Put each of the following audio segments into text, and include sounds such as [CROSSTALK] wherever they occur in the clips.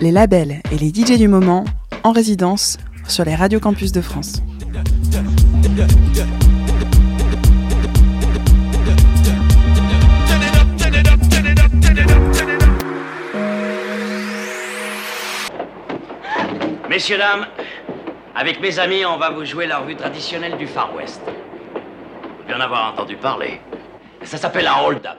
Les labels et les DJ du moment en résidence sur les radios campus de France. Messieurs, dames, avec mes amis, on va vous jouer la revue traditionnelle du Far West. Vous en avoir entendu parler. Ça s'appelle un hold-up.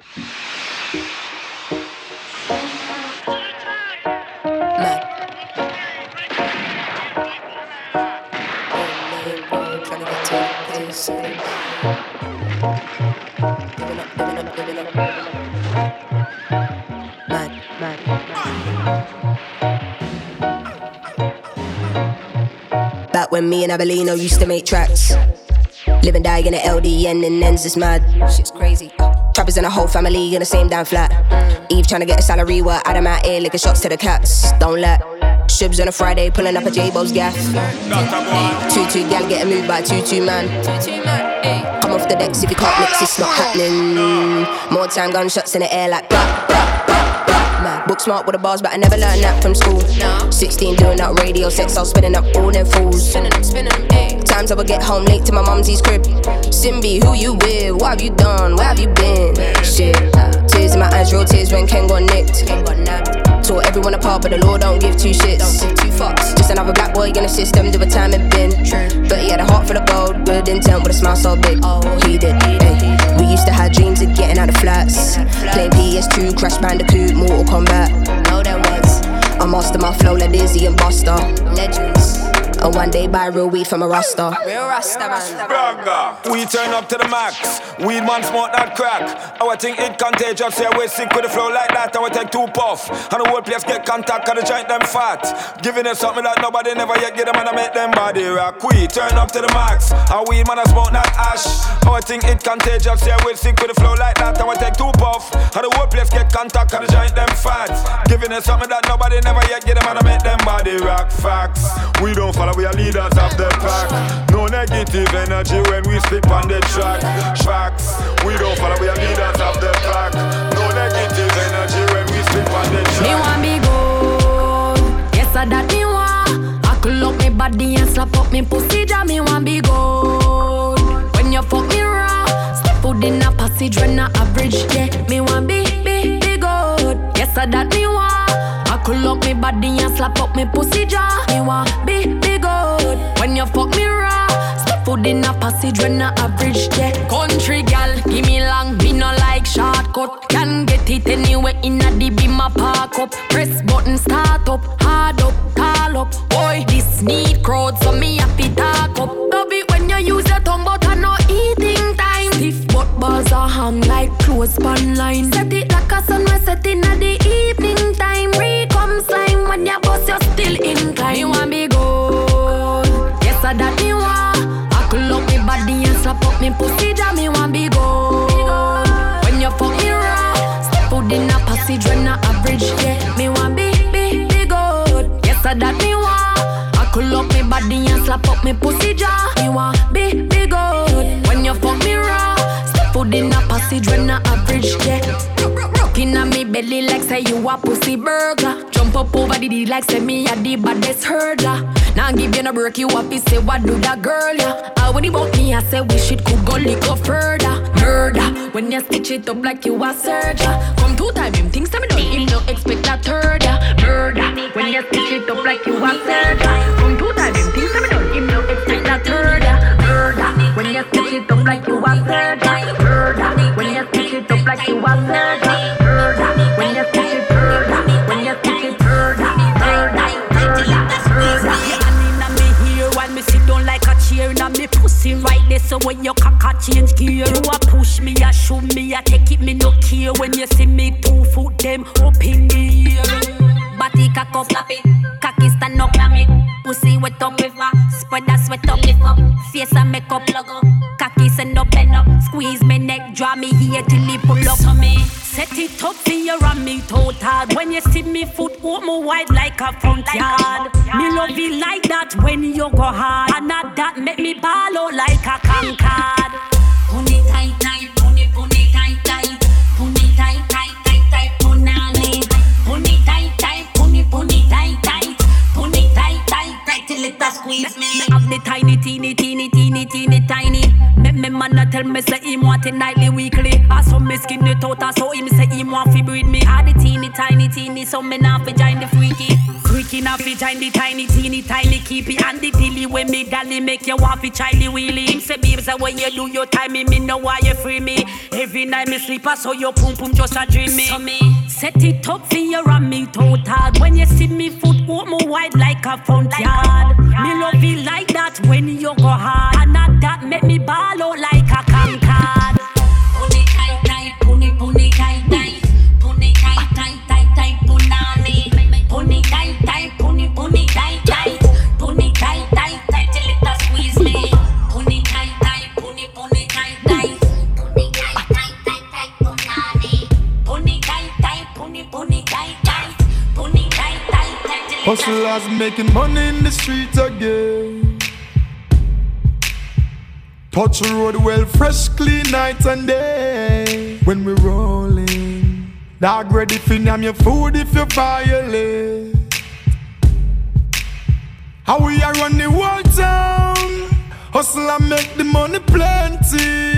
Me and Abelino used to make tracks. Live and die in the LDN and ends is mad. Shit's crazy. Trappers and a whole family in the same damn flat. Eve trying to get a salary, while Adam out here licking shots to the cats. Don't let. Shibs on a Friday, pulling up a J-Bo's gaff. Two-two gal getting moved by two-two man. Come off the decks if you can't mix, it's not happening. More time, gunshots in the air like. Book smart with the bars, but I never learned that from school. 16 doing that radio sex, I was spinning up all them fools. Times I would get home late to my mumsy's crib. Simbi, who you with? What have you done? Where have you been? Shit. Uh, tears in my eyes, real tears when Ken got nicked. Tore everyone apart, but the law don't give two shits. Two fucks. Just another black boy in the system, do a time and bin. But he had a heart full of gold, good intent with a smile so big. He did. Ay. Used to have dreams of getting out of flats. Playing PS2, Crash Bandicoot, Mortal Kombat. No, there was. I master my flow like Dizzy and Buster. Legends. And one day buy real weed from a Rasta. Real Rasta Braga. We turn up to the max. Weed man smoke that crack. Our thing it contagious. Yeah, we sick with the flow like that. I will take two puff. And the whole place get contact. Cause the joint them fat. Giving them something that nobody never yet get them and I make them body rock. We turn up to the max. Our weed man a smoke that ash. Our thing it contagious. Yeah, we sick with the flow like that. I will take two puff. And the whole place get contact. Cause the joint them fat. Giving them something that nobody never yet get them and I make them body rock. Facts. We don't follow, we are leaders of the pack. No negative energy when we spit on the track. Facts. We don't follow, we are leaders of the pack. No negative energy when we spit on the track. Me want be good, yes I that me want. I could up me body and slap up me pussy, ja me want be good. When you fuck me raw, step foot in a passage when I average, yeah. Me want be be be good, yes I that me want. I up me body and slap up me pussy, ja me want be be good. When you fuck me raw, step foot in a passage when I average, yeah. Country gal, give me long, me no like shortcut. Can get it anywhere in a beam a park up. Press button, start up, hard up, tall up. Boy, this need crowd, so me happy talk up. Love it when you use your tongue, but I no eating time. Stiff butt balls are hung like clothes line. Set it like a sunrise set in at the evening time. Recome slime when you bust, you still incline. You want be good? Yes, I that me want. I could up me body and slap up me pussy, ja me want be good. When you fuck me raw, step foot in a passage when I average, yeah. Me want be be be good. Yes, I that me want. I could up me body and slap up me pussy, ja. Me want be be good. When you fuck me raw, step foot in a passage when I average, yeah. Rockin' on me belly like say you a pussy burger. Up over the D like say me a the baddest hurdler. Now give you no break, you happy say what do that girl yeah. I when about me, I say we shit could go little further. Murder when you stitch it up like you a surgeon. Come two time him things me done, him no expect a third yeah. Murder when you stitch it up like you a surgeon. Come two time him things me done, him no expect a third yeah. Murder when you stitch it up like you a surgeon. Murder when you stitch it up like you a surgeon. So when your cocker change gear, you a push me, a shoot me, a take it, me no care. When you see me two foot them up in the air. Body cock up, slap it, cocky stand up, it. Pussy wet up, with river, spread that sweat up, lift up. Face and make up, plug up. Squeeze me neck, draw me here till it pull up. on me set it up in you and me toe hard. When you see me foot, oh my wide like a front yard. Me love it like that when you go hard, and not that make me ball out like a concord. Tight tight, tight tight, tight tight tight tight tight tight, tight tight, tight tight tight till it squeeze me. Up the tiny teeny teeny teeny teeny tiny him want it nightly, weekly. I saw me skin it out, I saw him say him want fi breed me. Had the teeny tiny teeny, so me now fi join the freaky. Freaky now fi join the tiny teeny tiny keepy and the dilly when me dally make you want fi chilly wheelie. Him say babes, when you do your time, me, me know why you free me. Every night me sleep, I saw your pum pum just a dream me. So me set it up for you and me total. When you see me foot open wide like a front yard. Me love it like that when you go hard. And that make me ball out like Hustlers making money in the streets again. Touch road well, fresh, clean night and day. When we rolling, dog ready for name your food if you violate. How we are run the whole town. Hustle and make the money plenty.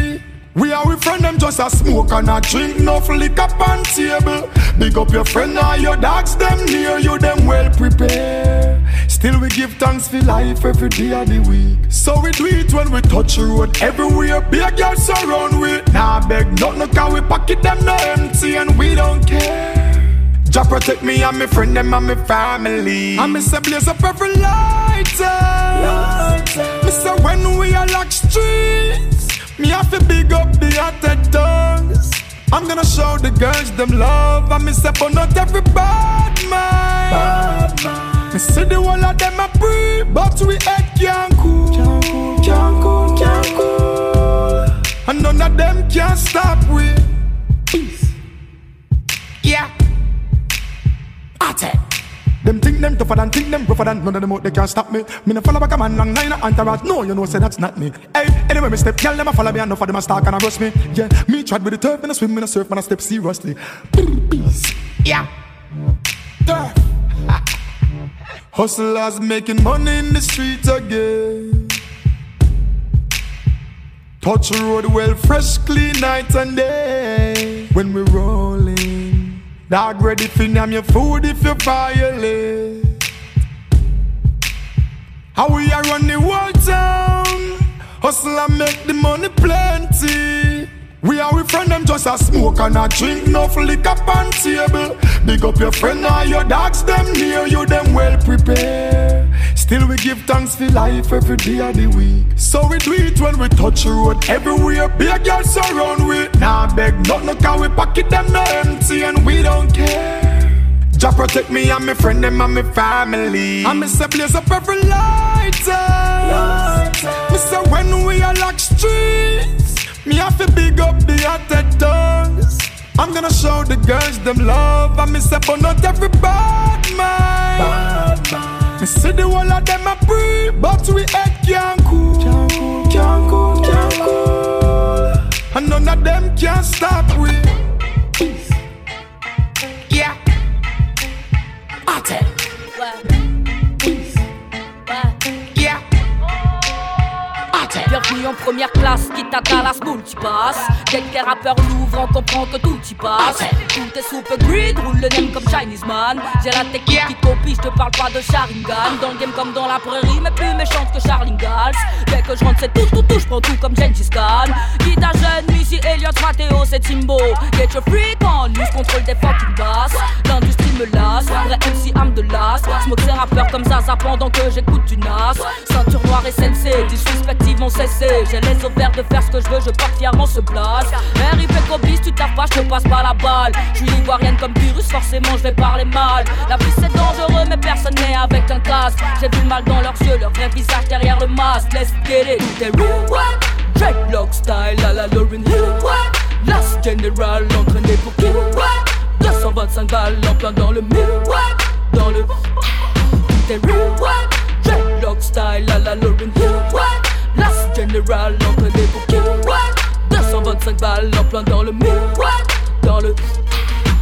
We are with friend them just a smoke and a drink, no liquor on table. Big up your friend or your dogs, them near you, them well prepared. Still we give thanks for life every day of the week. So we do it when we touch the road everywhere. Big girls surround we. Nah beg nothing, no, cause we pocket them no empty and we don't care. Jah protect me and my friend them and my family. And me say blaze up every lighter. Me say when we are lock streets, me have to big up the hotter tongues. I'm gonna show the girls them love. And me say but not every bad man. Me see the whole of them a free, but we head can't cool. Can't cool, can't cool. And none of them can stop we. Them think them tougher than think them rougher than none of them out they can't stop me. Me no follow back a man long line of entourage. No, you know say that's not me. Hey, anyway me step, girl them a follow me and enough of them a stalk and a rush me. Yeah, me tried with the turf, and swim, me no surf, and I step seriously. Peace. Yeah. Turf. [LAUGHS] Hustlers making money in the streets again. Touch the road well, fresh, clean night and day. When we rolling, dog ready for name your food if you violate. How we are run the whole town, hustle and make the money plenty. We are with friend them just a smoke and a drink, no liquor on table. Big up your friend or your dogs, them near you, them well prepared. Still we give thanks for life every day of the week. So we do it when we touch the road everywhere. Big girls surround we. Nah beg nothing, cause we pocket them no empty and we don't care. Jah protect me and my friend them and my family. And me say blaze up every lighter. Eh. Eh. Me say when we are lock streets, me have to big up the tongues. I'm gonna show the girls them love. And me say but not every bad man. Me see the whole of them a free, but we head can't cool. Can't cool, can't cool. And none of them can stop we. Yeah. Ate. Yeah. En première classe, quitte à Dallas, multipass. Dès que les rappeurs l'ouvrent, on comprend que tout y passe. Tout est soupe grid, roule le name comme Chinese man. J'ai la technique qui copie, je te parle pas de Sharingan. Dans le game comme dans la prairie, mais plus méchante que Charlie Gals. Dès que je rentre, c'est tout, tout, tout, je prends tout comme Gengis Khan. Guitare jeune, Missy, Elliot, Matteo, c'est Timbo. Get your freak on, lose contrôle des fucking basses. L'industrie me lasse, vrai MC âme de las. Smoke ses rappeurs comme Zaza pendant que j'écoute du Nas. Ceinture noire et sensei, disrespective mon cessé. J'ai les ovaires de faire ce que je veux, je porte fièrement ce blast. RIP Cobis, tu pas, je te passe pas la balle. Je suis ivoirienne comme virus, forcément je vais parler mal. La vie c'est dangereux, mais personne n'est avec un casque. J'ai vu le mal dans leurs yeux, leur vrai visage derrière le masque. Let's get it, est real. Dreadlock style à la Lauren Hill. Last General entraîné pour kill. 225 balles en plein dans le mille. Dans le. Est real. Dreadlock style à la Lauren Hill. Last General entraîné pour kill. 225 balles en plein dans le mille. Dans le.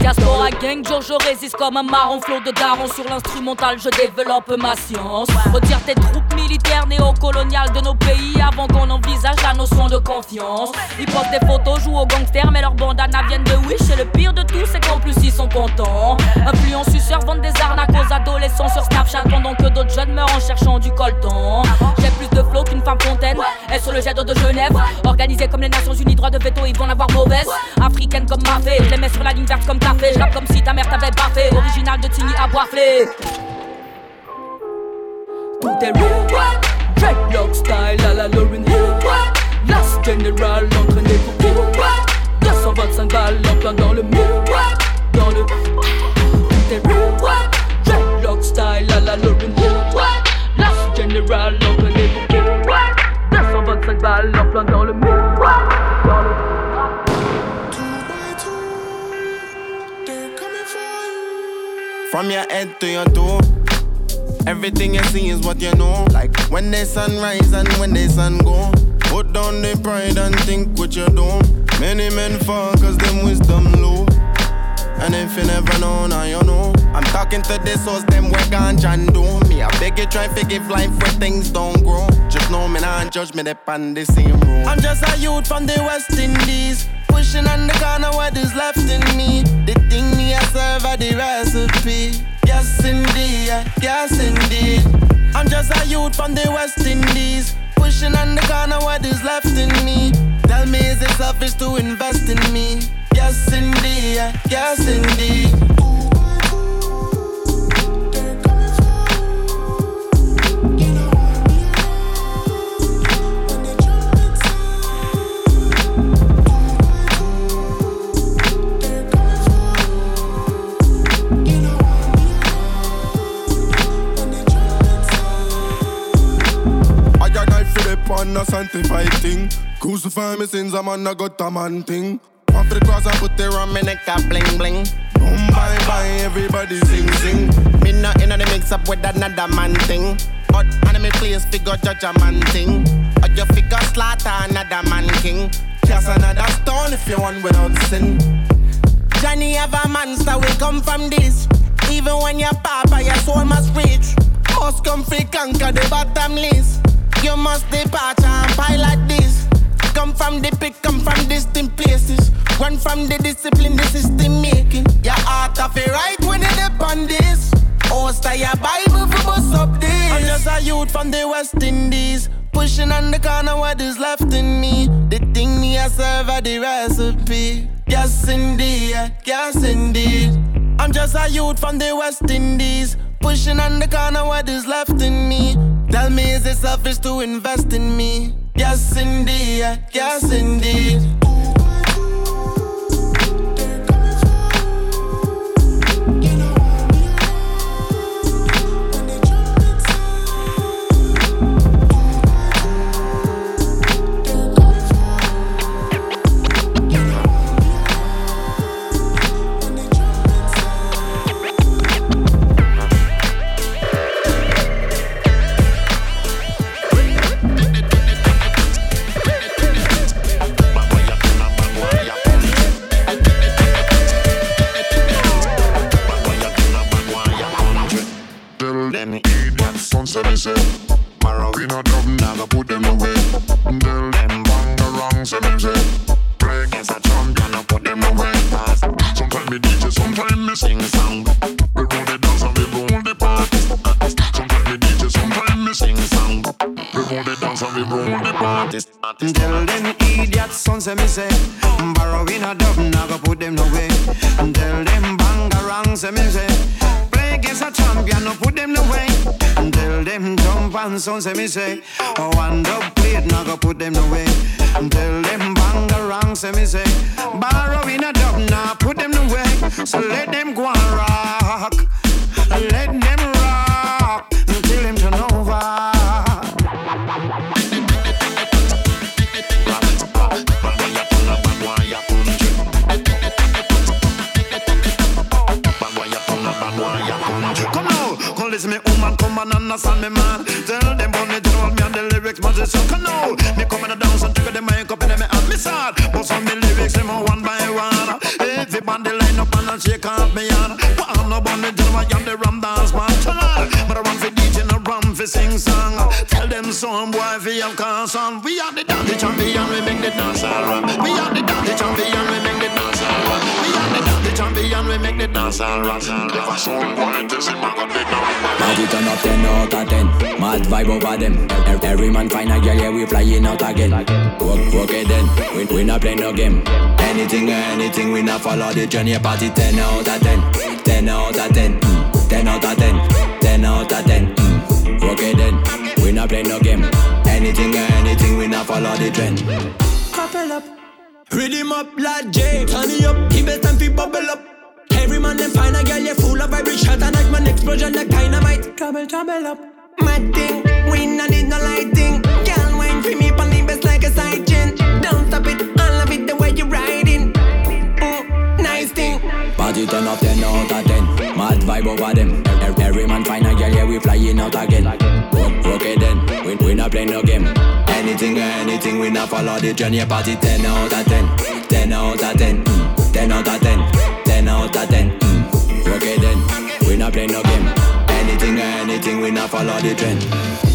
Diaspora gang, jour je résiste comme un marron flot de daron Sur l'instrumental je développe ma science Retire tes troupes militaire néocolonial de nos pays avant qu'on envisage la notion de confiance. Ils postent des photos, jouent aux gangsters, mais leurs bandanas viennent de Wish. Et le pire de tout, c'est qu'en plus ils sont contents. Influenceurs vendent des arnaques aux adolescents sur Snapchat pendant que d'autres jeunes meurent en cherchant du coltan. J'ai plus de flow qu'une femme fontaine. Et sur le jet d'eau de Genève, organisé comme les Nations Unies, droit de veto, ils vont l'avoir mauvaise. Africaine comme Mafé, je les mets sur la ligne verte comme café. Je comme si ta mère t'avait baffé. Original de Tigny à boifler. Tout est real, dreadlock style à la Lauren Hill. Last General entraîné pour kill. 225 balles en plein dans le mur. Dans le. Tout est real, dreadlock style à la Lauren Hill. Last General entraîné pour kill. 225 balles en plein dans le mur. From your head to your toe. Everything you see is what you know. Like when the sun rise and when the sun go. Put down the pride and think what you do. Many men fall cause them wisdom low. And if you never know, now you know. I'm talking to this souls, them work on and do. Me, I beg you, try to give life where things don't grow. Just know me, not judge me, they on the same road. I'm just a youth from the West Indies. Pushing on the corner what is left in me. The thing me, I serve are the recipe. Yes, indeed, yes, indeed. I'm just a youth from the West Indies. Pushing on the corner what is left in me. Tell me, is it selfish to invest in me? Yes, indeed, yes, indeed. On a sanctified thing. Crucify me sins, I'm on a got a man thing. Off the cross, I put the rum in neck, a bling bling. Boom, bye bye, everybody sing sing. Me not in the mix up with another man thing. But enemy place figure judge a man thing. Or you figure slaughter another man king. Cast another stone if you want without sin. Johnny have a monster, we come from this. Even when you're papa, your soul must reach. Must come free, conquer the bottomless. You must depart and pilot this. Come from the pick, come from distant places. Run from the discipline, the system making. Your heart of right when you dip on this. Oh, stay your Bible for bust up this. I'm just a youth from the West Indies. Pushing on the corner what is left in me. The thing me I serve are the recipe. Yes, indeed, yes, indeed. I'm just a youth from the West Indies. Pushing on the corner what is left in me. Tell me, is it selfish to invest in me? Yes, indeed, yes, indeed. Sound say me say Oh, one dub plate, now go put them away Tell them bang around, say me say Borrow in a dub, now put them away So let them go and and shake off me on But I'm I'm the rum dance man But I run for DJ I for sing song Tell some boy. We are the dance champion, we make the dance all run. We are champion, we make the dance all run. If I saw boy, this is my god, they know. Party turn up 10 out of 10 Mad vibe over them. Every man find a girl, yeah, we flying out again. Work, work it then, we, we not play no game. Anything or anything, we not follow the journey. Party 10 out of 10 10 out of 10 mm. 10 out of 10 10 out of 10 mm. Work then, we not play no game. Anything or anything, we not follow the trend. Couple up. Rhythm up, lad J. Turn it up, keep it time fi bubble up Every man them find a girl, you full of vibration. And like man explosion like dynamite. Trouble, trouble up. Mad thing, we not need no lighting. Girl, wine for me on the best like a side chain Don't stop it, I love it the way you riding. Mm, Nice thing. Party turn up 10 out of 10 Mad vibe over them. Every man find a girl, yeah, we flying out again. Work, work then, we, we not play no game. Anything or anything, we not follow the journey Party 10 out of 10 10 out of 10 mm. 10 out of 10 10 out of 10. Mm. Okay then, we not play no game. Anything or anything, we not follow the trend.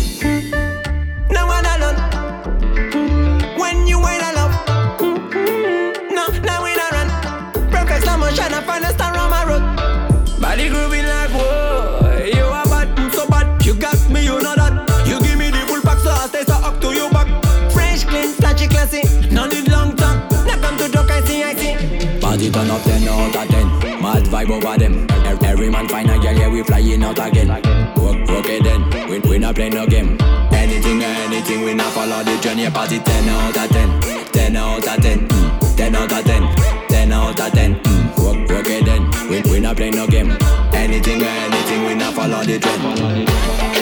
Turn up 10 out of 10 Mad vibe over them. Every man find a girl, yeah, we flying out again. It then, we, we not play no game. Anything anything, we not follow the journey. Party 10 out of 10 10 out of 10 mm. 10 out of 10 10 out of 10 mm. It then, we, we not play no game. Anything anything, we not follow the trend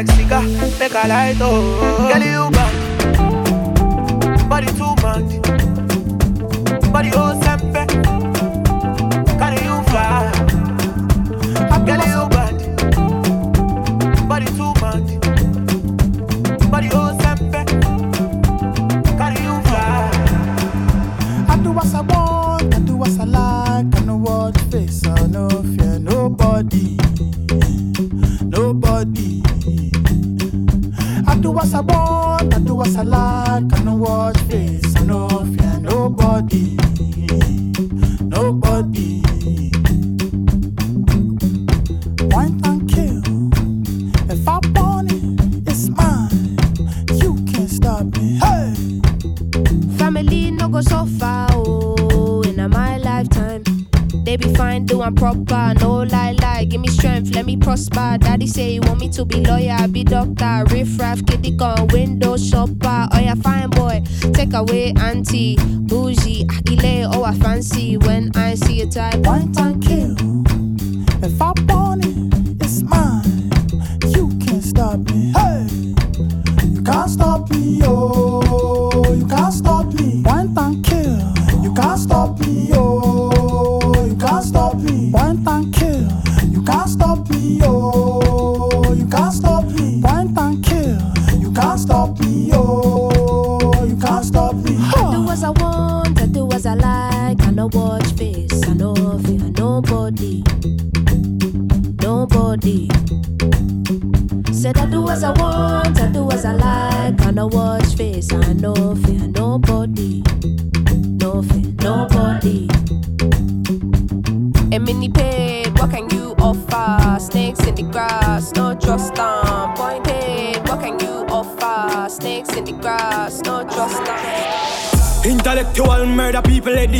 Like cigar, make a light oh. Girl, you bad,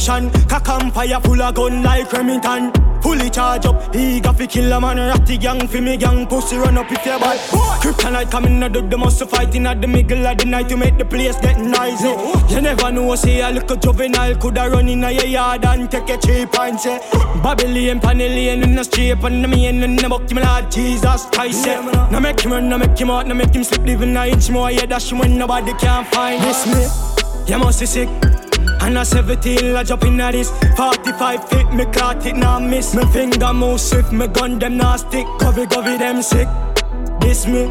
people. Cock and fire full of gun like Remington. Fully charge up, eager fi kill a man. Ratty gang fi me gang, pussy run up if you bad. Kryptonite coming out of the muscle fighting at the middle of the night to make the place get noisy. You never know, say a little juvenile coulda run in a your yard and take a cheap and say Babylon, Panellian in the street and the main in the buck, me Lord Jesus Christ. Yeah. Now make him run, now make him out, now make him slip, living a inch more. Yeah, dash when nobody can find this me. You must be sick. And a 17, I jump in at this 45 feet, me caught it, now miss. Me finger move swift, me gun them now stick. Covey, covey, them sick. This me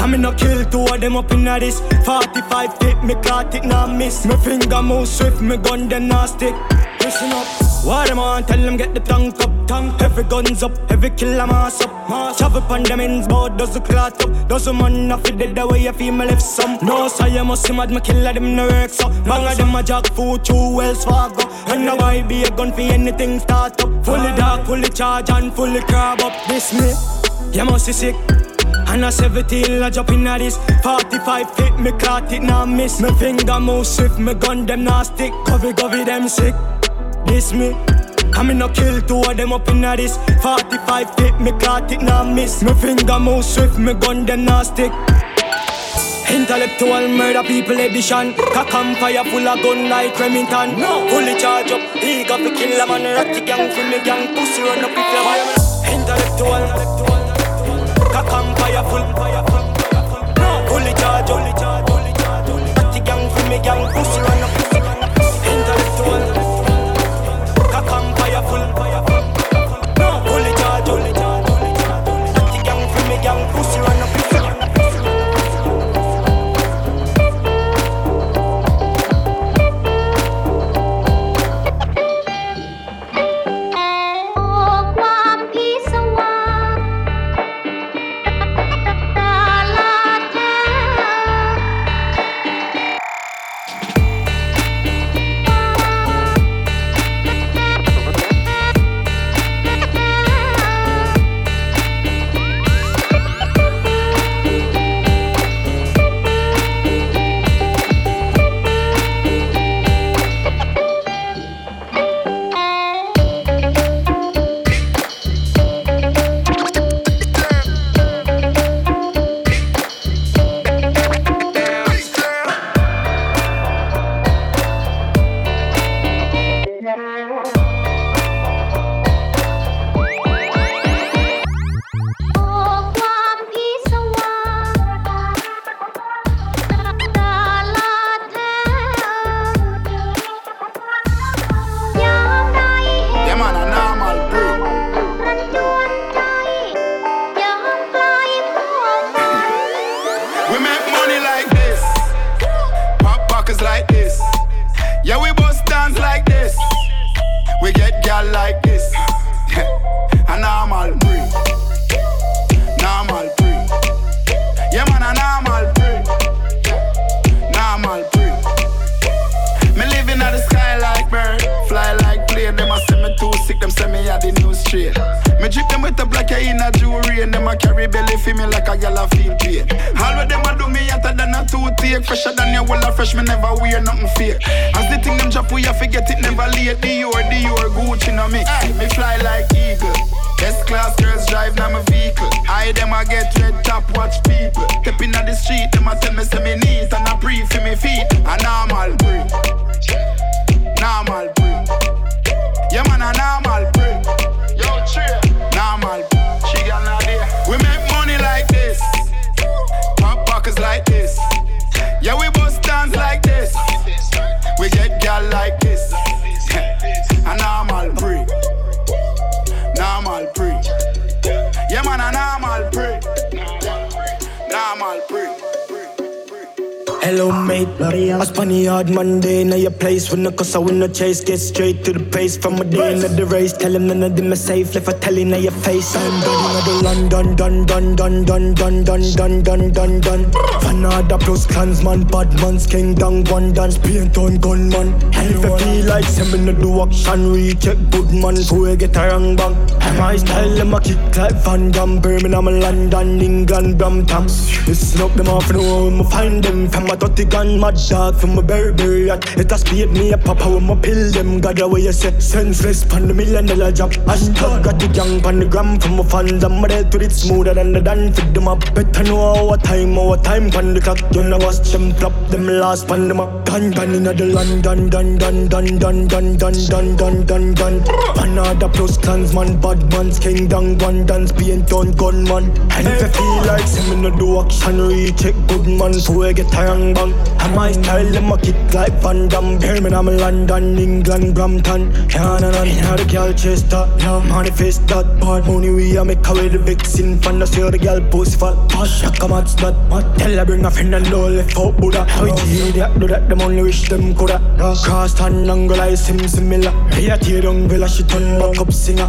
I me no kill two of them up in at this. 45 feet, me caught it, now miss. Me finger move swift, me gun them now stick. Listen up. What them on, tell them get the tank up, tank. Every guns up, every kill a mass up. Mass Shove up on them ends, bout does the clot up. Does the man not fit dead the way you feel me left some. No, so you must see mad, me killer them no work so Bang of them a jack food, two Wells Fargo And now I be a gun for anything start up. Fully dark, fully charge and fully crab up. This me, you must be sick and a 17, I jump in at this. 45 feet, me caught it, now miss. Me finger move swift, me gun them now stick. Covey, covey, them sick. This me. I me no kill two of them up in a this. 45 feet, me caught it, now miss. Me finger move swift, me gun them now stick. Intellectual murder people edition. Cock and fire full of gun like Remington. Fully charge up, eager to kill a man. Ratty gang for me gang, pussy run up if you want Intellectual Cock and fire full Fully charge up Ratty gang for me gang, pussy run up When the cause I win no chase. Get straight to the pace from a day into the race. Tell him none of them are safe. If I tell him your face, I'm done. London, done, done, done, done, done, done, done, done, done, done. Fanada plus clansman, bad man's king down, one dance, paint on gunman. And if I feel like sending the do action, recheck good man, so I get a wrong bang. My style, them a kick like Van Damme, Birmingham, London, England, Brampton. Listen up, them off the home, find them from a dirty gun, mad dog from a Burberry hat. It has paid me a papa when my pill them. God, away you say senseless pan the million dollar job. Hashtag got the young pan the gram from my fans. I'm ready to it smoother than the dance. Fit them up, better know our time, our time pan the clock. You know watch them flop them last pan them up. Done done in the London, done done done done done done done done done done. Another plus clansman, bad man's king down one dance, paint on gunman. And if I feel like send me no do action, recheck good man, so I get a wrong bang. And my style, them a kick like Van Damme. Birmingham, London, England, Brampton. Can't and on the girl chase that. Yeah, manifest that bad money. We a make away the vixen. Fan the see the girl post fat. Push, I come out, mad. Tell her bring a friend and no left out Buddha. How it idiot do that, them only wish them coulda. Cross and angle like sim similar. Hey, I tear down villa, she turn back up singer.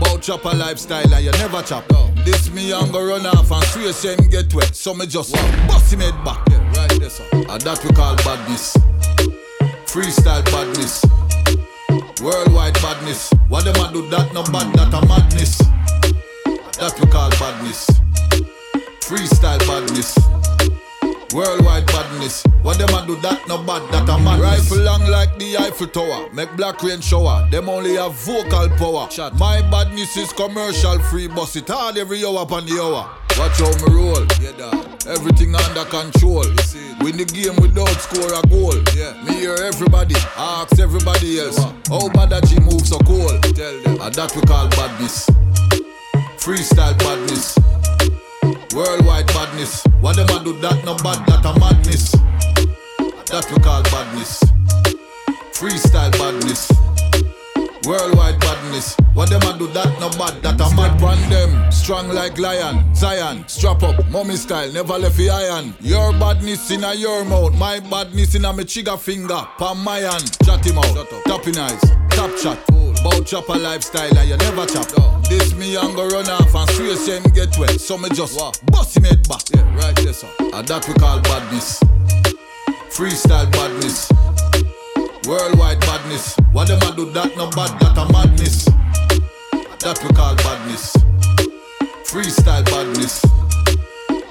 Bout chop a lifestyle and you never chop. This me I'm gonna run off and swear him get wet, so me just bust him head back. Yeah, right there, sir. And that we call badness. Freestyle badness. Worldwide badness. What them a do that no bad, that a madness. That we call badness. Freestyle badness. Worldwide badness. What them a do that no bad, that a madness. Rifle long like the Eiffel Tower. Make black rain shower. Them only have vocal power. My badness is commercial free. Bust it hard every hour upon the hour. Watch how me roll. Yeah, dog. Everything under control. Win the game without score a goal. Yeah. Me hear everybody, ask everybody else. How bad that she move so cold. Tell them. And that we call badness. Freestyle badness. Worldwide badness. What them a do that no bad, that a madness. That we call badness. Freestyle badness. Worldwide badness. What them a do that no bad, that a mad on them. Strong like lion, Zion, strap up, mommy style, never left the iron. Your badness in a your mouth, my badness in a me trigger finger, palm my hand. Chat him out, tapping eyes, top chat. Bout chop a lifestyle and you never chop. This me young go run off and say him get wet, so me just bust him head back. Yeah, right there, sir. And that we call badness. Freestyle badness. Worldwide badness. What them a do that no bad, that a madness. That we call badness. Freestyle badness.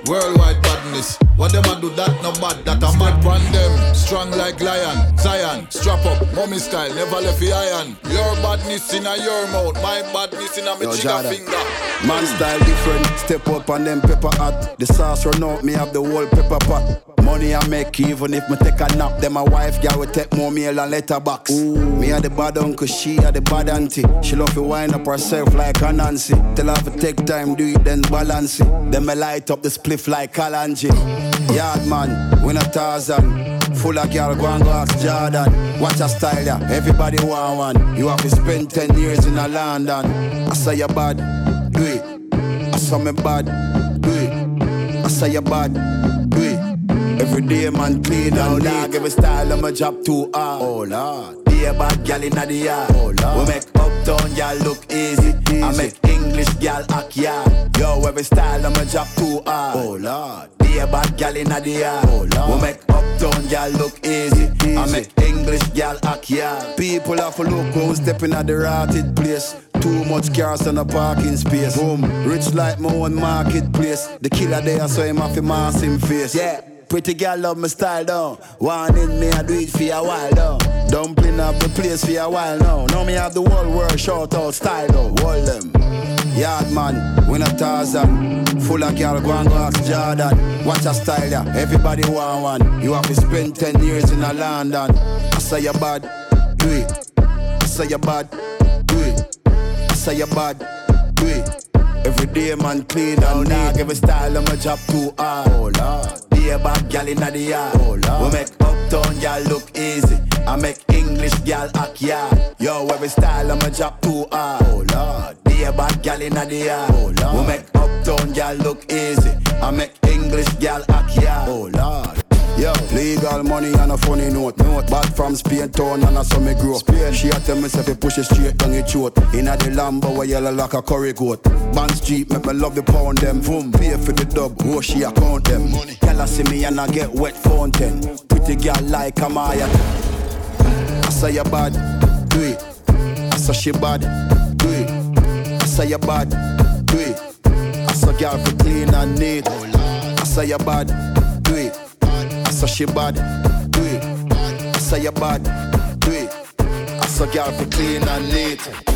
Worldwide badness. What them a do that no bad, that a mad on them. Strong like lion, Zion, strap up, mommy style, never left the iron. Your badness in a your mouth, my badness in a me Jada. finger. Man style different, step up on them pepper hot. The sauce run out, me have the whole pepper pot. Money I make even if me take a nap, then my wife girl will take more meal and letterbox. Me a the bad uncle, she a the bad auntie. She love to wind up herself like a Nancy. Tell her to take time, do it then balance it. Then me light up the spliff like Kalanji. Yard man, we not Tarzan. Full of girl, go and go ask Jordan. Watch your style, yeah. Everybody want one. You have to spend 10 years in a London. I say you bad, do it. I saw me bad, do it. I say you bad, do it. Every day man clean and dog, every style of my job too hard. Oh lord, be a bad gal inna the yard. Oh lord, we make uptown gal look easy. I make English gal act yard. Yo, every style of my job too hard. Oh lord, be a bad gal inna the yard. Oh lord, we make uptown gal look easy. I make English gal act yard. People have to look who's stepping at the rotted place. Too much cars on a parking space. Boom, rich like my own marketplace. The killer there, so him have to mask him face. Yeah. Pretty girl love my style down. One in me, I do it for a while down. Dumpling up the place for a while now. Now me have the whole world short out style though. Hold them. Yard man, we not Tarzan. Full of girl, go and go ask Jordan. Watch a style yeah. Everybody want one. You have to spend 10 years in a London. I say you bad, do it. I say you bad, do it. I say you bad, do it. Every day man clean and dog. Every style of my job too hard. Oh lord. A bad gal inna the yard. Oh lord. We make uptown gal look easy. I make English gal act yard. Yo, every style my job too hard. Oh lord. A bad gal inna the yard. Oh lord. We make uptown gal look easy. I make English gal act yard. Oh lord. Yo, legal money and a funny note. note. Bad from Spain town and a some me grow. Spain. She a tell me say push it straight down your throat. Inna the Lambo where yellow like a curry goat. Band Street make me love the pound them. Boom, pay for the dub. Oh, she account them. Money. Girl I see me and I get wet fountain. Pretty girl like a Maya. I say you bad, do it. I say she bad, do it. I say you bad, do it. I say girl for clean and neat. Oh, I say you bad, do it. I say she bad, do it. I say you bad, do it. I say girl for clean and neat.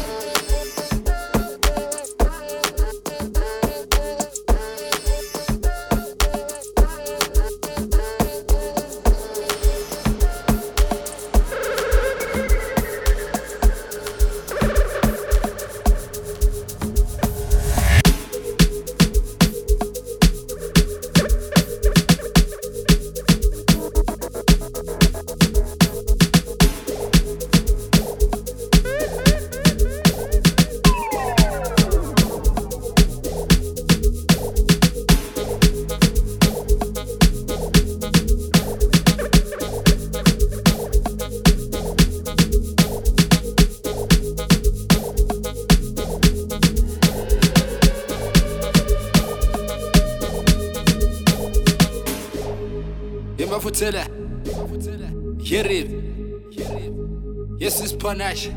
Panache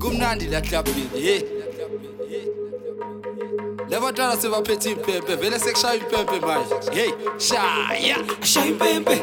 Kumnandi la clubbini eh. hey Labatwana sebaphethe impempe vele sekushaya impempe manje hey shaya shaya impempe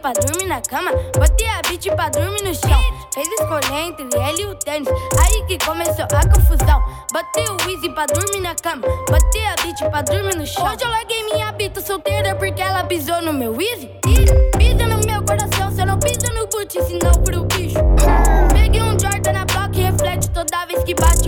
Pra dormir na cama, botei a beat pra dormir no chão. Fez escolher entre ele e o tênis, aí que começou a confusão. Botei o Easy pra dormir na cama, botei a beat pra dormir no chão. Hoje eu larguei minha bita solteira porque ela pisou no meu Easy. Pisa no meu coração, cê não pisa no Gucci, senão pro bicho. Peguei um Jordan na block e reflete toda vez que bate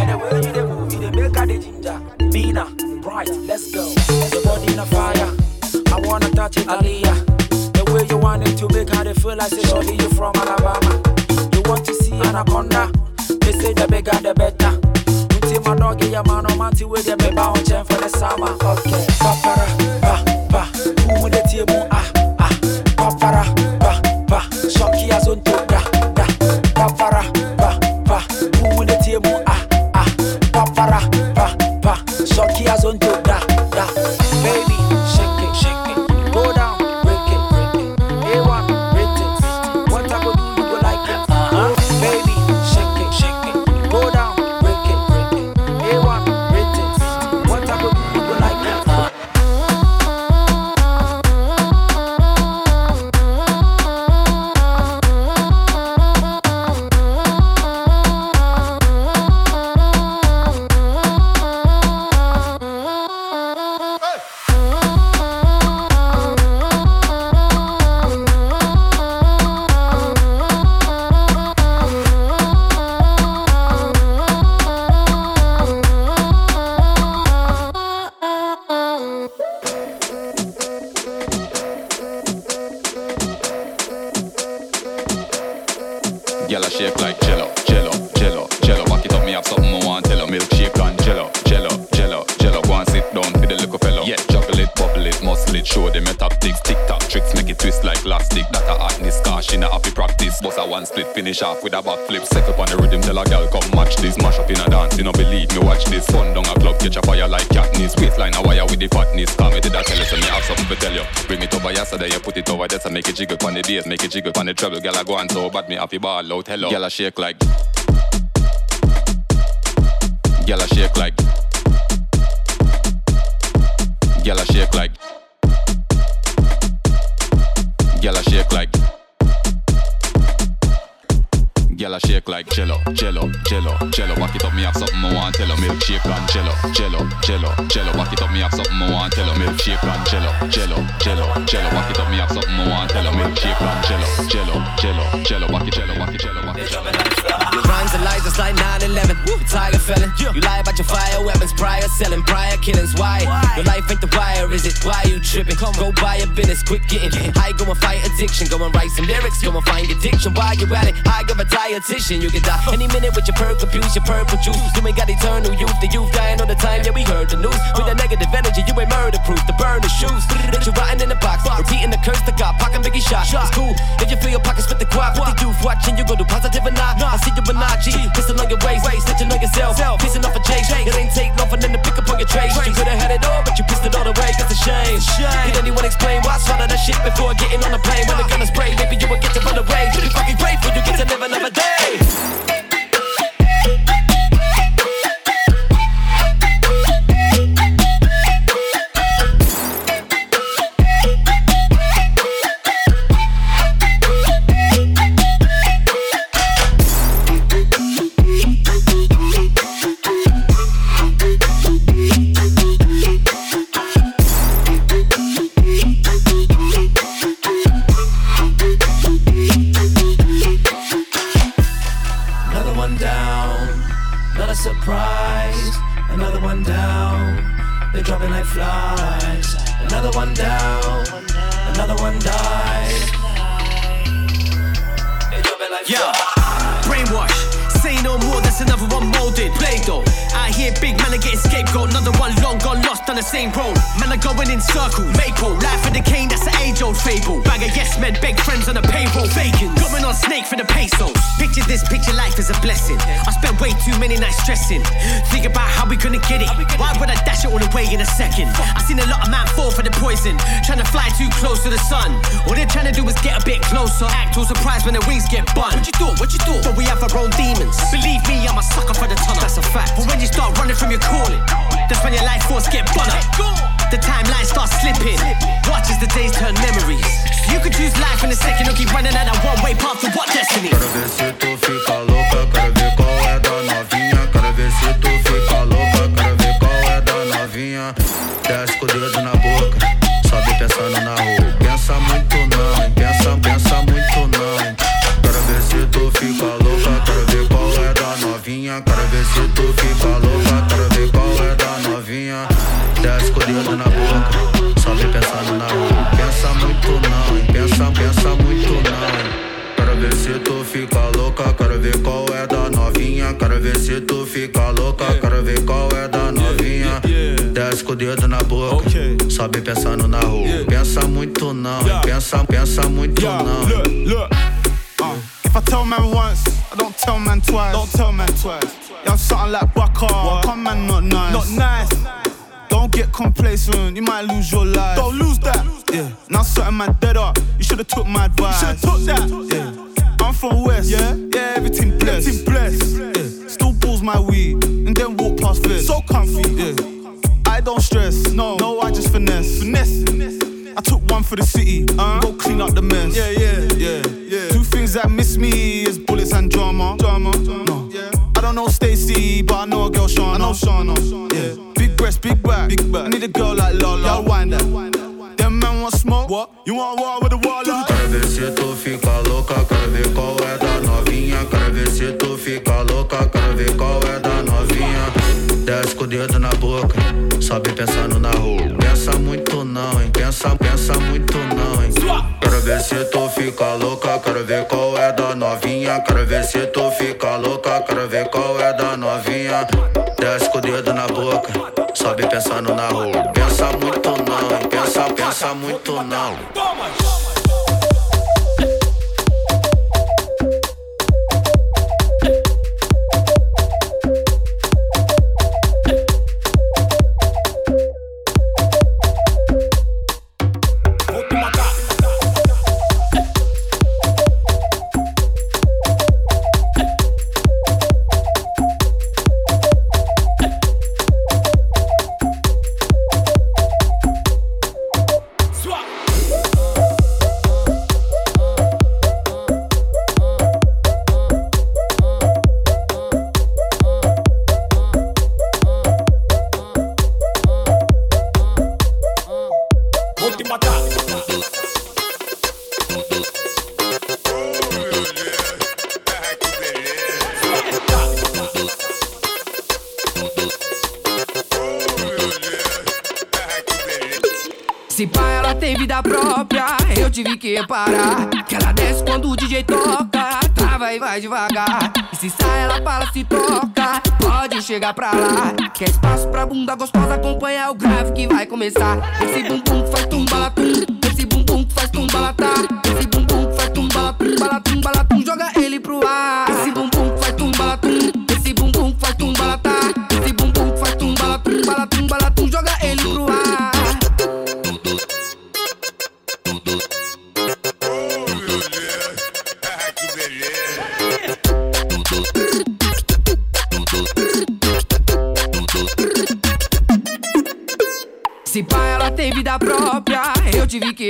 And the way you dey move, you dey make her the ginger. Mina, bright, let's go. Your body in a fire, I wanna touch it, Aliyah. The way you want it to make her they feel like say surely you from Alabama. You want to see anaconda? They say the bigger the better. Unti my dog yeah man no man with them me bound chain for the summer. Okay, papara, pa ah. Katniss. Waistline a wire with the fatness. Call me did I tell you, so me have something to tell you. Bring it over yesterday, you put it over there, so make it jiggle on the days, make it jiggle on the treble. Girl, I go on so bad, me happy ball out, hello. Girl, I shake like. Girl, I shake like. Girl, I shake like. Girl, I shake like. Girl, I shake like jello, jello, jello, jello. Back it up, me have something I want tell her. Milkshake and jello, jello, jello, jello. Back it up, me have something I want tell her. Milkshake and jello, jello, jello, jello. Back it up, me have something I want tell. Milkshake and jello, jello, jello, jello. Back it, jello, back it, jello, back it, jello. Rhymes and lies just like 9-11 You tiger felon You lie about your fire weapons Prior selling, prior killings. Why? Your life ain't the wire, is it? Why you tripping? Come Go buy a business, quick getting High, go and fight addiction Go and write some lyrics Go and find your diction Why you at it? I give a dietitian You can die. Any minute with your perk abuse Your purple juice. You ain't got eternal youth The youth dying all the time. Yeah, we heard the news. With that negative energy You ain't murder proof The burn the shoes. That you rotting in the box Repeating the curse to God Pocket biggie shot. It's cool. If you feel your pockets with the quad With the youth watching You go do positive or not. I see you with G Pistol on your waist Snitching on yourself. Pissing off a chase It ain't take long for to pick up on your trace. You could've had it all But you pissed it all away. That's a shame. Did anyone explain Why I swallow that shit Before getting on the plane? When the gun is spray. Maybe you would get to run away. Be fucking grateful You get to live another day blessing. I spent way too many nights stressing. Think about how we gonna get it. Why would I dash it all away in a second? I seen a lot of man fall for the poison. Trying to fly too close to the sun. All they're trying to do is get a bit closer. Act all surprised when their wings get bun. What you thought? What you thought? But we have our own demons. Believe me, I'm a sucker for the tunnel. That's a fact. But when you start running from your calling, that's when your life force get butter. The timeline starts slipping. Watch as the days turn memories. You could choose life in a second or keep running at a one-way path to what destiny? Dedo na boca, sobe pensando na rua. Pensa muito não, hein? pensa, pensa muito não. Look, look. Uh, if I tell man once, I don't tell man twice. Don't tell man twice. Yeah, I'm something like Baka. Come man, not nice. Not nice. Don't get complacent, you might lose your life. Don't lose that. Yeah. Now something man dead up. You should've took my advice. Should've took that. Yeah. I'm from West. Yeah. Yeah. Everything blessed. Everything blessed. Yeah. Still balls my weed and then walk past this. So comfy. Yeah. Don't stress. No. No, I just finesse. Finesse. I took one for the city. Uh, go clean up the mess. Yeah, yeah, yeah, yeah. Two things that miss me is bullets and drama. Drama. No. I don't know Stacy, but I know a girl Shana. I know Shana. Yeah. Big breast, big back. Big back. I need a girl like Lola. Y'all wind that. Them man want smoke. What? You want war with the wall? Quero ver se tu fica louca, quero ver qual é da novinha. Quero ver se tu fica louca, quero ver qual é da novinha. Desce com o dedo na boca, sobe pensando na rua. Pensa muito não, hein? Pensa, pensa muito não, hein? Quero ver se tu fica louca, quero ver qual é da novinha. Quero ver se tu fica louca, quero ver qual é da novinha. Desce com o dedo na boca, sobe pensando na rua. Pensa muito não, hein? Pensa, pensa muito não. Tive que reparar. Que ela desce quando o DJ toca, trava e vai devagar. E se sai, ela fala, se toca, pode chegar pra lá. Quer espaço pra bunda gostosa, acompanha o grave que vai começar. Esse bumbum que faz tumbalatum, esse bumbum que faz tumbalatá. Esse bumbum que faz tumbalatum, balatum, balatum, joga ele pro ar. Esse bumbum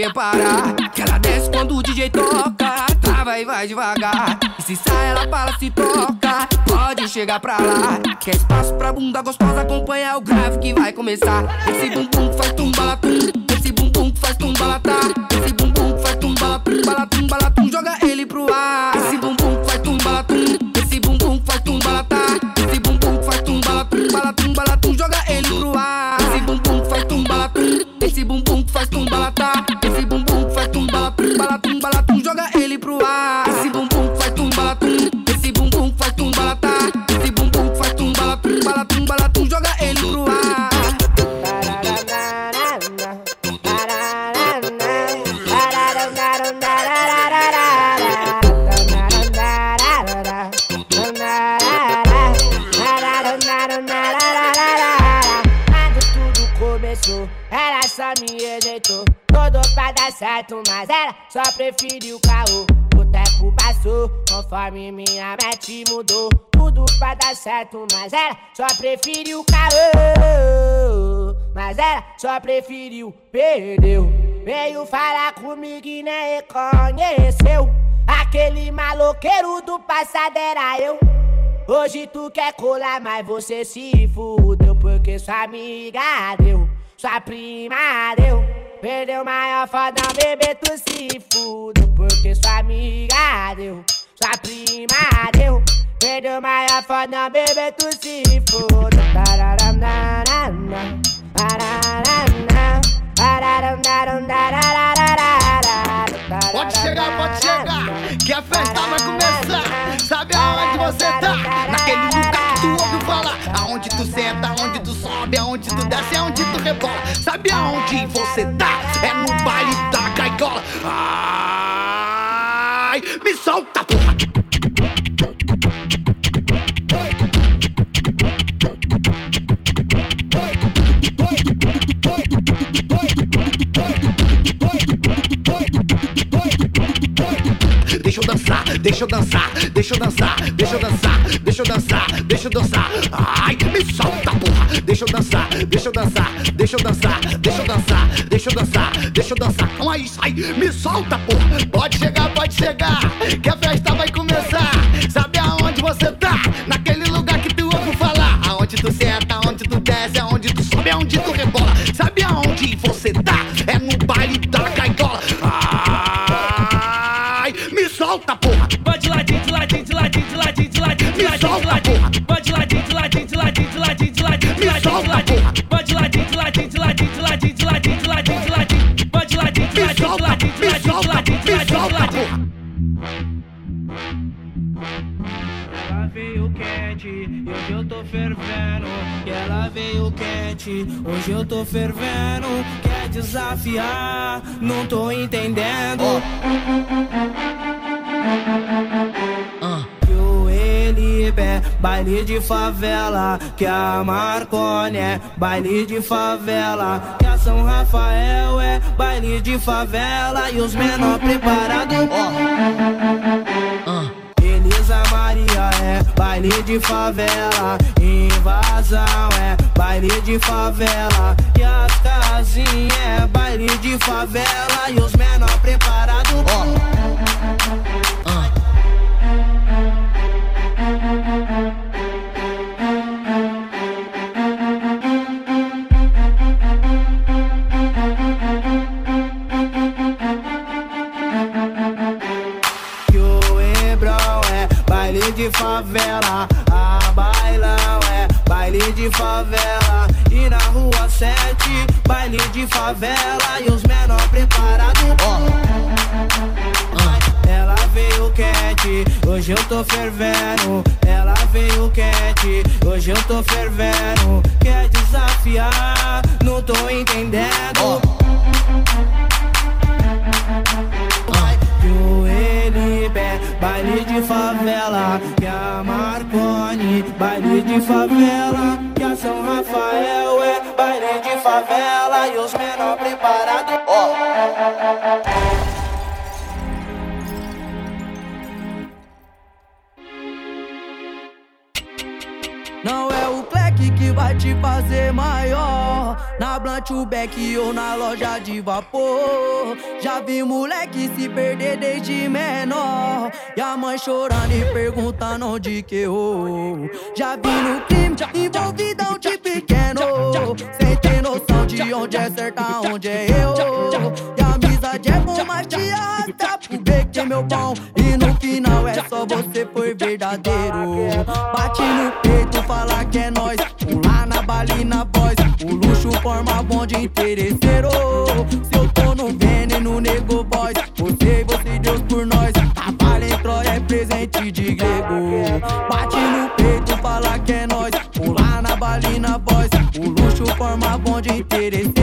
reparar. Que ela desce quando o DJ toca, trava e vai devagar. E se sai, ela fala, se toca, pode chegar pra lá. Quer espaço pra bunda gostosa, acompanha o grave que vai começar. Esse bumbum que faz tumbalatum, esse bumbum que faz tumbalatá. Esse bumbum que faz tumbalatum, balatum, balatum, joga ele pro ar. Esse bumbum que faz tumbalatum, certo, mas ela só preferiu o caô. O tempo passou, conforme minha mente mudou. Tudo pra dar certo, mas ela só preferiu o caô. Mas ela só preferiu, perdeu. Veio falar comigo e nem reconheceu. Aquele maloqueiro do passado era eu. Hoje tu quer colar, mas você se fudeu. Porque sua amiga deu, sua prima deu. Perdeu maior foda, bebê, tu se fudeu. Porque sua amiga deu, sua prima deu. Perdeu maior foda, bebê, tu se tararanana, Pode chegar, pode chegar, que a festa vai começar. Sabe aonde você tá? Naquele lugar Aonde tu senta, aonde tu sobe, aonde tu desce, aonde tu rebola. Sabe aonde você tá? É no baile da caigola. Ai, me solta, porra. Deixa eu dançar, deixa eu dançar, deixa eu dançar, deixa eu dançar, deixa eu dançar, deixa eu dançar. Ai, me solta, porra. Deixa eu dançar, deixa eu dançar, deixa eu dançar, deixa eu dançar, deixa eu dançar, deixa eu dançar. Calma aí, me solta, porra. Pode chegar, pode chegar, que ladinho, de ladinho. Vai de ladinho, de ladinho, de ladinho, de ladinho, de ladinho, de ladinho, de ladinho. Vai de ladinho, de ladinho, de ladinho, de ladinho, de ladinho, de ladinho, de ladinho. Ela veio quente, e hoje eu tô fervendo. E ela veio quente, hoje eu tô fervendo. Quer desafiar? Não tô entendendo. Que o Elibe, baile de favela. Que a Marcone é baile de favela. Que a São Rafael é baile de favela. E os menor preparados. Elisa Maria é baile de favela, invasão é baile de favela, e as casinhas é baile de favela, e os menor preparados. Que favela, a bailão é baile de favela, e na rua 7, baile de favela, e os menor preparados. Ela veio quente, hoje eu tô fervendo. Ela veio quente, hoje eu tô fervendo. Quer desafiar? Não tô entendendo. Que baile de favela. Que a Marconi, baile de favela. Que a São Rafael é baile de favela. E os menor preparados. Não que vai te fazer maior. Na Beck ou na loja de vapor. Já vi moleque se perder desde menor. E a mãe chorando e perguntando onde que errou. Já vi no crime envolvidão de pequeno. Sem ter noção de onde é certo, onde é erro. E a amizade é bom, mas te arrasta pro beco que é meu pão. E no final é só você foi verdadeiro. Bate no peito, fala que é nós. Pular na bala e na voz. O luxo forma bonde interesseiro. Se eu tô no veneno, nego boys. Você, você, Deus por nós. Trabalho em Troia é presente de grego. Bate no peito, fala que é nós. Pular na bala e na voz. O luxo forma bonde interesseiro.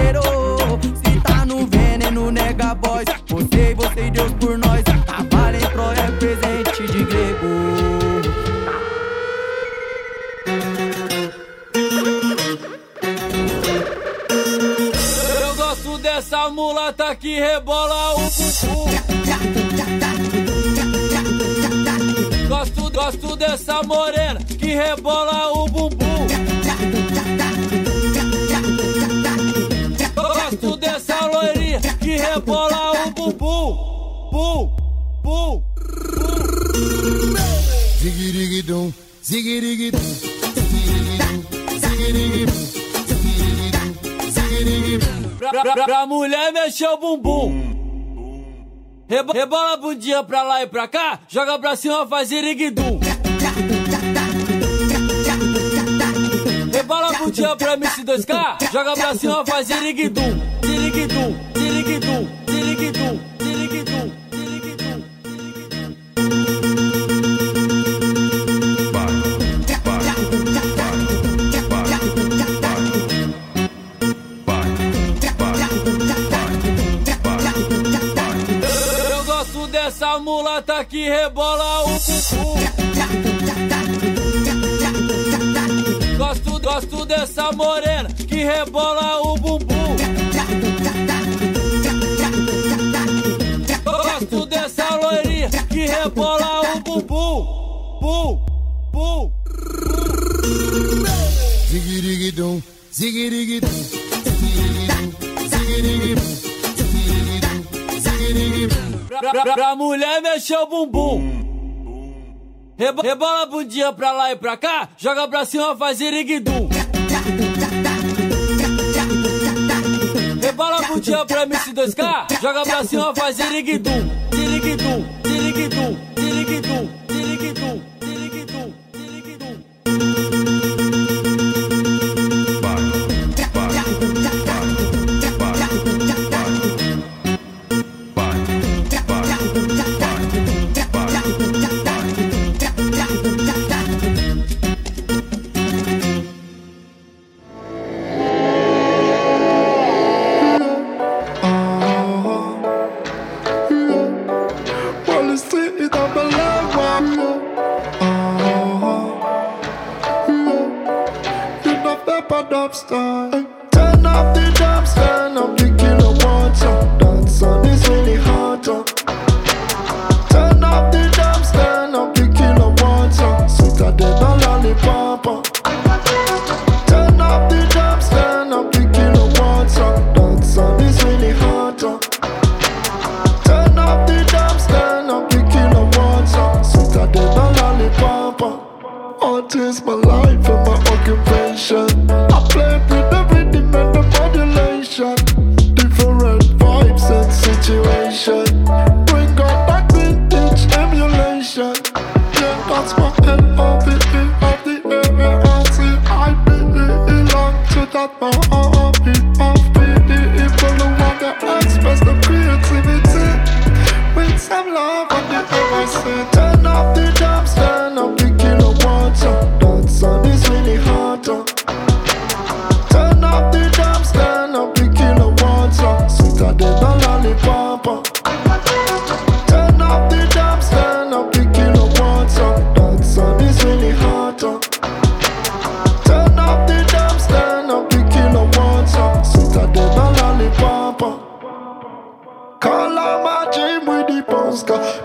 a mulata que rebola o bumbum. Gosto, gosto dessa morena que rebola o bumbum. Gosto dessa loirinha que rebola o bumbum. Bum, bum, bum. Ziguiriguidum. pra, pra, pra mulher mexer o bumbum. Reba, rebola a bundinha pra lá e pra cá, joga pra cima, fazer iriguidum. Rebola a bundinha pra MC2K, joga pra cima, fazer iriguidum. Iriguidum, iriguidum, iriguidum. a mulata que rebola o bumbum. Gosto, gosto dessa morena que rebola o bumbum. Gosto dessa loirinha que rebola o bumbum. Bum, bum. Zigirigidum, zigirigidum, zigirigidum, zigirigidum. pra, pra, pra mulher mexer o bumbum. Reba, rebola a bundinha pra lá e pra cá, joga pra cima, faz iriguidum. Rebola a bundinha pra MC2K, joga pra cima, faz iriguidum.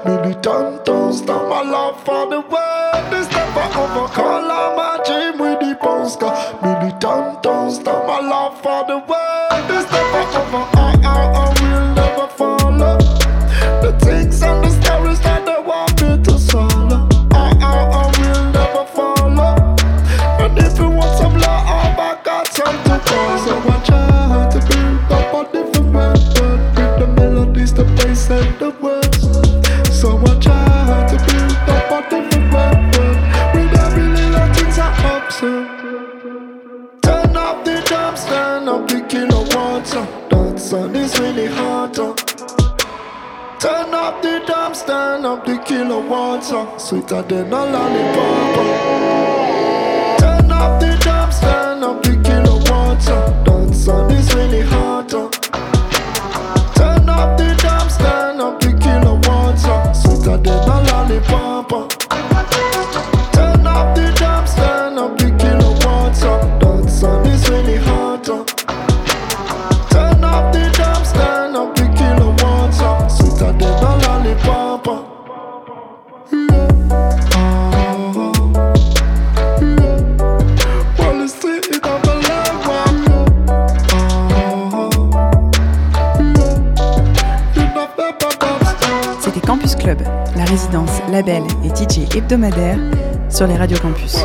militantes dans ma for the world. sweeter than a lollipop. Sur les radios campus.